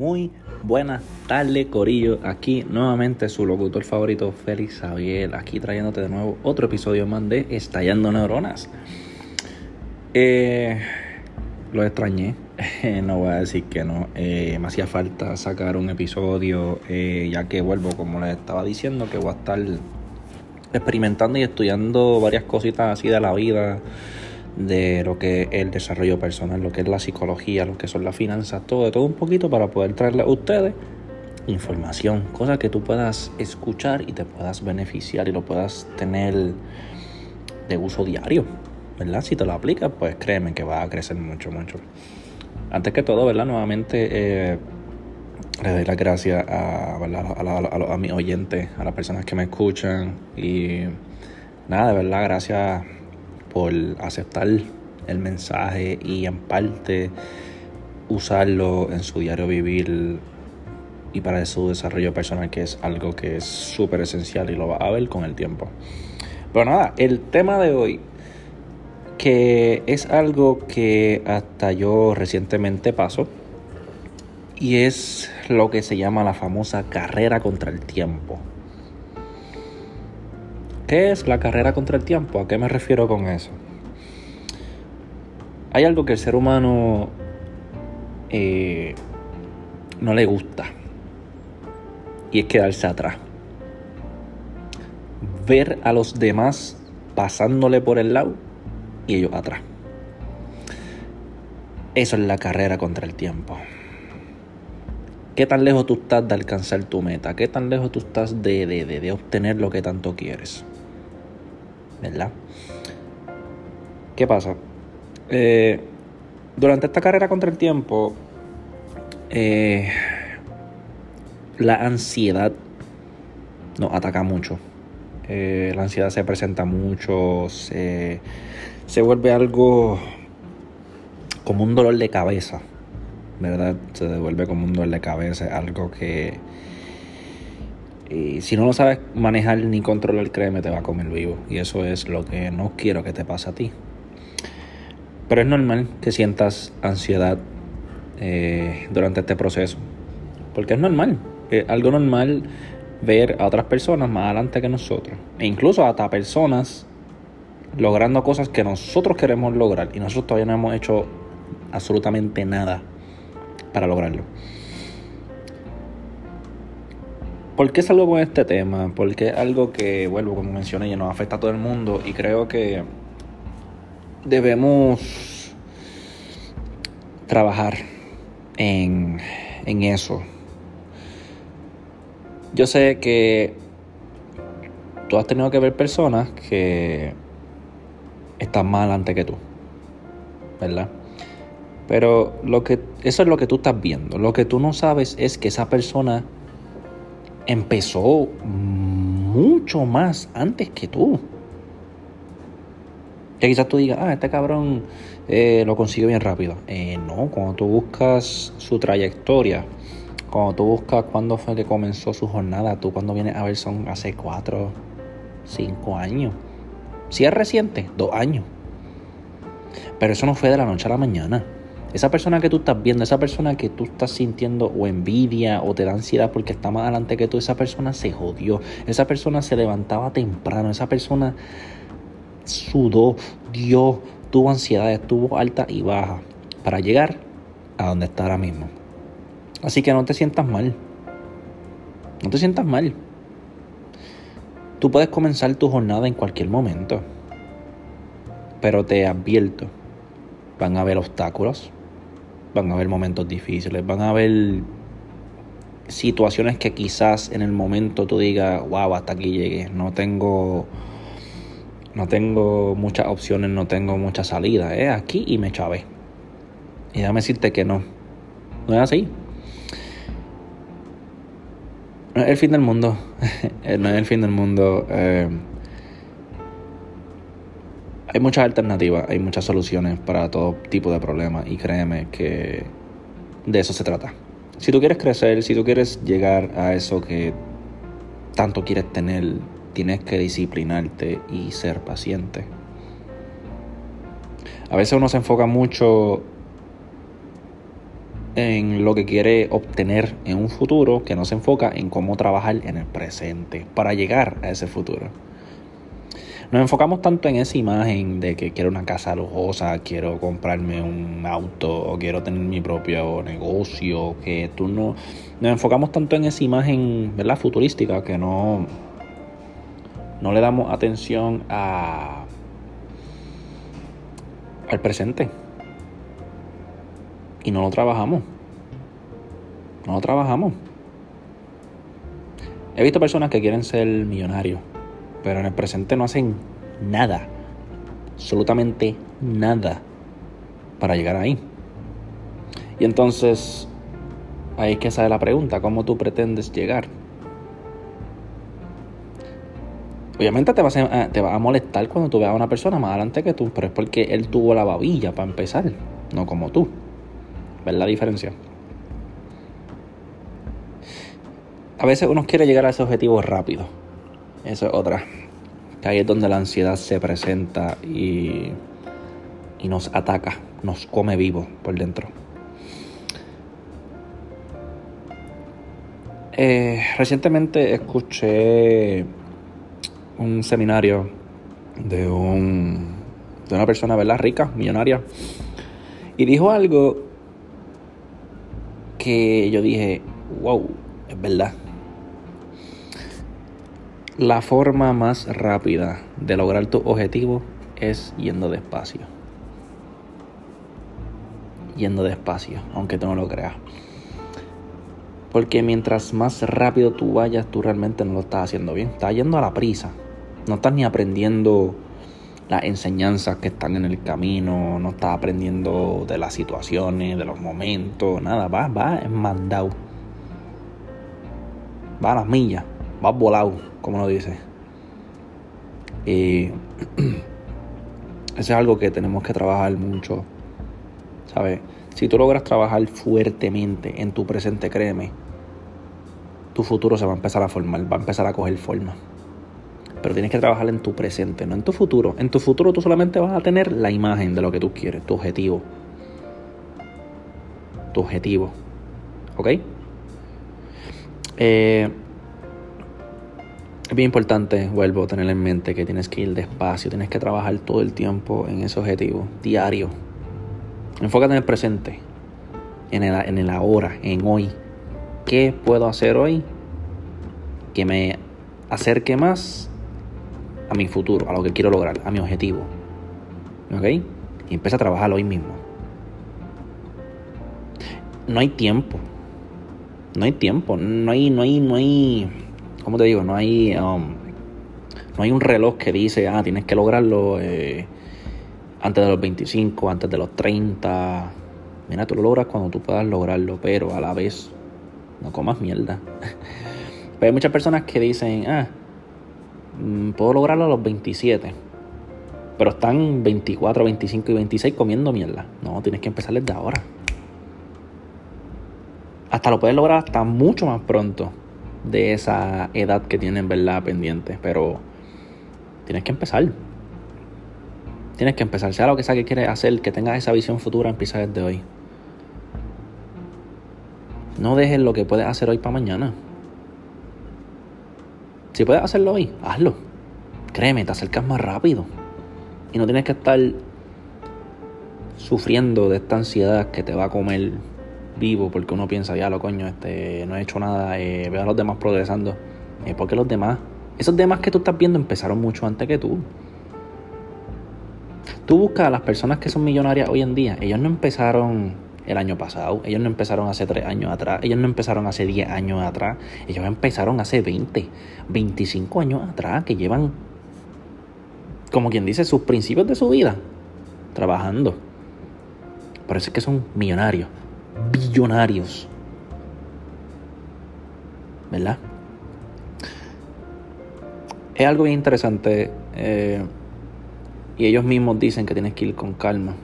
Muy buenas tardes, Corillo. Aquí nuevamente su locutor favorito, Félix Xavier. Aquí trayéndote de nuevo otro episodio más de Estallando Neuronas. Eh, lo extrañé, no voy a decir que no. Eh, me hacía falta sacar un episodio, eh, ya que vuelvo, como les estaba diciendo, que voy a estar experimentando y estudiando varias cositas así de la vida de lo que es el desarrollo personal, lo que es la psicología, lo que son las finanzas, todo, de todo un poquito para poder traerle a ustedes información, cosas que tú puedas escuchar y te puedas beneficiar y lo puedas tener de uso diario, ¿verdad? Si te lo aplicas, pues créeme que va a crecer mucho, mucho. Antes que todo, ¿verdad? Nuevamente, eh, le doy las gracias a, a, a mis oyentes, a las personas que me escuchan y nada, de verdad, gracias por aceptar el mensaje y en parte usarlo en su diario vivir y para su desarrollo personal, que es algo que es súper esencial y lo va a ver con el tiempo. Pero nada, el tema de hoy, que es algo que hasta yo recientemente paso, y es lo que se llama la famosa carrera contra el tiempo. ¿Qué es la carrera contra el tiempo? ¿A qué me refiero con eso? Hay algo que el ser humano eh, no le gusta y es quedarse atrás. Ver a los demás pasándole por el lado y ellos atrás. Eso es la carrera contra el tiempo. ¿Qué tan lejos tú estás de alcanzar tu meta? ¿Qué tan lejos tú estás de, de, de obtener lo que tanto quieres? ¿Verdad? ¿Qué pasa? Eh, durante esta carrera contra el tiempo, eh, la ansiedad nos ataca mucho. Eh, la ansiedad se presenta mucho, se, se vuelve algo como un dolor de cabeza, ¿verdad? Se devuelve como un dolor de cabeza, algo que y si no lo sabes manejar ni controlar, créeme, te va a comer vivo. Y eso es lo que no quiero que te pase a ti. Pero es normal que sientas ansiedad eh, durante este proceso. Porque es normal. Es algo normal ver a otras personas más adelante que nosotros. E incluso hasta personas logrando cosas que nosotros queremos lograr. Y nosotros todavía no hemos hecho absolutamente nada para lograrlo. ¿Por qué salgo con este tema? Porque es algo que, vuelvo, como mencioné, ya nos afecta a todo el mundo y creo que debemos trabajar en, en eso. Yo sé que tú has tenido que ver personas que están más adelante que tú, ¿verdad? Pero lo que, eso es lo que tú estás viendo. Lo que tú no sabes es que esa persona empezó mucho más antes que tú. Que quizás tú digas, ah, este cabrón eh, lo consiguió bien rápido. Eh, no, cuando tú buscas su trayectoria, cuando tú buscas cuándo fue que comenzó su jornada, tú cuando vienes a ver son hace cuatro, cinco años. Si es reciente, dos años. Pero eso no fue de la noche a la mañana. Esa persona que tú estás viendo, esa persona que tú estás sintiendo o envidia o te da ansiedad porque está más adelante que tú, esa persona se jodió. Esa persona se levantaba temprano, esa persona sudó, dio, tuvo ansiedad, estuvo alta y baja para llegar a donde está ahora mismo. Así que no te sientas mal. No te sientas mal. Tú puedes comenzar tu jornada en cualquier momento. Pero te advierto, van a haber obstáculos, van a haber momentos difíciles, van a haber situaciones que quizás en el momento tú digas, wow, hasta aquí llegué, no tengo no tengo muchas opciones, no tengo mucha salida, es aquí y me chavé. Y déjame decirte que no, no es así. No es el fin del mundo, no es el fin del mundo. Eh, hay muchas alternativas, hay muchas soluciones para todo tipo de problemas y créeme que de eso se trata. Si tú quieres crecer, si tú quieres llegar a eso que tanto quieres tener, tienes que disciplinarte y ser paciente. A veces uno se enfoca mucho en lo que quiere obtener en un futuro que no se enfoca en cómo trabajar en el presente para llegar a ese futuro. Nos enfocamos tanto en esa imagen de que quiero una casa lujosa, quiero comprarme un auto o quiero tener mi propio negocio, que tú no... Nos enfocamos tanto en esa imagen, ¿verdad? Futurística que no... No le damos atención a... al presente. Y no lo trabajamos. No lo trabajamos. He visto personas que quieren ser millonarios pero en el presente no hacen nada, absolutamente nada para llegar ahí. Y entonces ahí es que sale la pregunta, ¿cómo tú pretendes llegar? Obviamente te va, a, va a molestar cuando tú veas a una persona más adelante que tú, pero es porque él tuvo la babilla para empezar, no como tú. ¿Ves la diferencia? A veces uno quiere llegar a ese objetivo rápido eso es otra. ahí es donde la ansiedad se presenta y, y nos ataca, nos come vivo por dentro. Eh, recientemente escuché un seminario de, un, de una persona, ¿verdad? Rica, millonaria. Y dijo algo que yo dije, wow, es verdad. La forma más rápida de lograr tu objetivo es yendo despacio. Yendo despacio, aunque tú no lo creas. Porque mientras más rápido tú vayas, tú realmente no lo estás haciendo bien. Estás yendo a la prisa. No estás ni aprendiendo las enseñanzas que están en el camino. No estás aprendiendo de las situaciones, de los momentos. Nada, va, va mandado. Va a las millas. Va volado como lo dice. Y eso es algo que tenemos que trabajar mucho. ¿Sabes? Si tú logras trabajar fuertemente en tu presente, créeme, tu futuro se va a empezar a formar, va a empezar a coger forma. Pero tienes que trabajar en tu presente, no en tu futuro. En tu futuro tú solamente vas a tener la imagen de lo que tú quieres, tu objetivo. Tu objetivo. ¿Ok? Eh, es bien importante, vuelvo a tener en mente que tienes que ir despacio, tienes que trabajar todo el tiempo en ese objetivo, diario. Enfócate en el presente, en el, ahora, en hoy. ¿Qué puedo hacer hoy que me acerque más a mi futuro, a lo que quiero lograr, a mi objetivo? ¿Ok? Y empieza a trabajar hoy mismo. No hay tiempo. No hay tiempo. No hay, no hay, no hay como te digo? No hay, um, no hay un reloj que dice, ah, tienes que lograrlo eh, antes de los 25, antes de los 30. Mira, tú lo logras cuando tú puedas lograrlo, pero a la vez no comas mierda. pero hay muchas personas que dicen, ah, mm, puedo lograrlo a los 27. Pero están 24, 25 y 26 comiendo mierda. No, tienes que empezar desde ahora. Hasta lo puedes lograr hasta mucho más pronto de esa edad que tienen, ¿verdad? Pendiente. Pero tienes que empezar. Tienes que empezar. Sea lo que sea que quieres hacer, que tengas esa visión futura, empieza desde hoy. No dejes lo que puedes hacer hoy para mañana. Si puedes hacerlo hoy, hazlo. Créeme, te acercas más rápido. Y no tienes que estar sufriendo de esta ansiedad que te va a comer vivo porque uno piensa, ya lo coño, este, no he hecho nada, eh, veo a los demás progresando. Es porque los demás, esos demás que tú estás viendo empezaron mucho antes que tú. Tú buscas a las personas que son millonarias hoy en día, ellos no empezaron el año pasado, ellos no empezaron hace 3 años atrás, ellos no empezaron hace 10 años atrás, ellos empezaron hace 20, 25 años atrás, que llevan, como quien dice, sus principios de su vida trabajando. Por eso es que son millonarios billonarios. ¿Verdad? Es algo bien interesante. Eh, y ellos mismos dicen que tienes que ir con calma.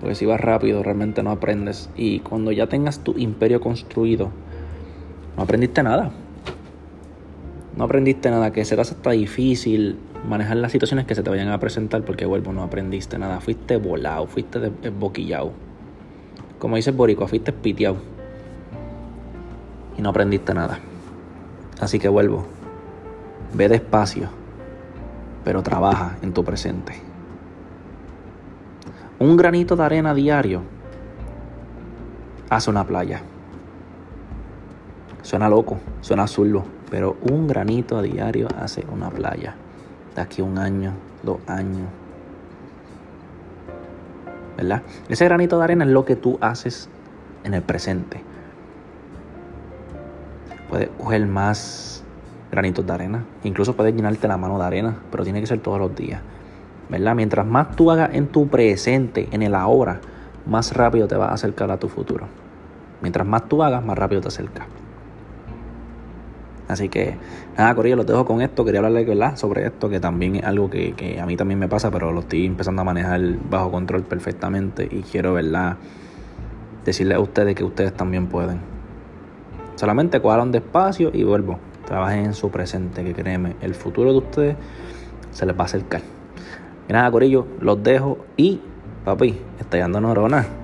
Porque si vas rápido realmente no aprendes. Y cuando ya tengas tu imperio construido, no aprendiste nada. No aprendiste nada, que será hasta difícil manejar las situaciones que se te vayan a presentar porque vuelvo, no aprendiste nada. Fuiste volado, fuiste boquillado como dice el Borico, fuiste piteado. Y no aprendiste nada. Así que vuelvo. Ve despacio, pero trabaja en tu presente. Un granito de arena diario hace una playa. Suena loco, suena azul, pero un granito a diario hace una playa. De aquí un año, dos años. Ese granito de arena es lo que tú haces en el presente. Puedes coger más granitos de arena. Incluso puedes llenarte la mano de arena, pero tiene que ser todos los días. ¿Verdad? Mientras más tú hagas en tu presente, en el ahora, más rápido te vas a acercar a tu futuro. Mientras más tú hagas, más rápido te acercas. Así que, nada, Corillo, los dejo con esto. Quería hablarle ¿verdad? sobre esto, que también es algo que, que, a mí también me pasa, pero lo estoy empezando a manejar bajo control perfectamente. Y quiero, ¿verdad? Decirles a ustedes que ustedes también pueden. Solamente cuadran despacio y vuelvo. Trabajen en su presente, que créeme, el futuro de ustedes se les va a acercar. Y nada, Corillo, los dejo y, papi, está dando neuronas.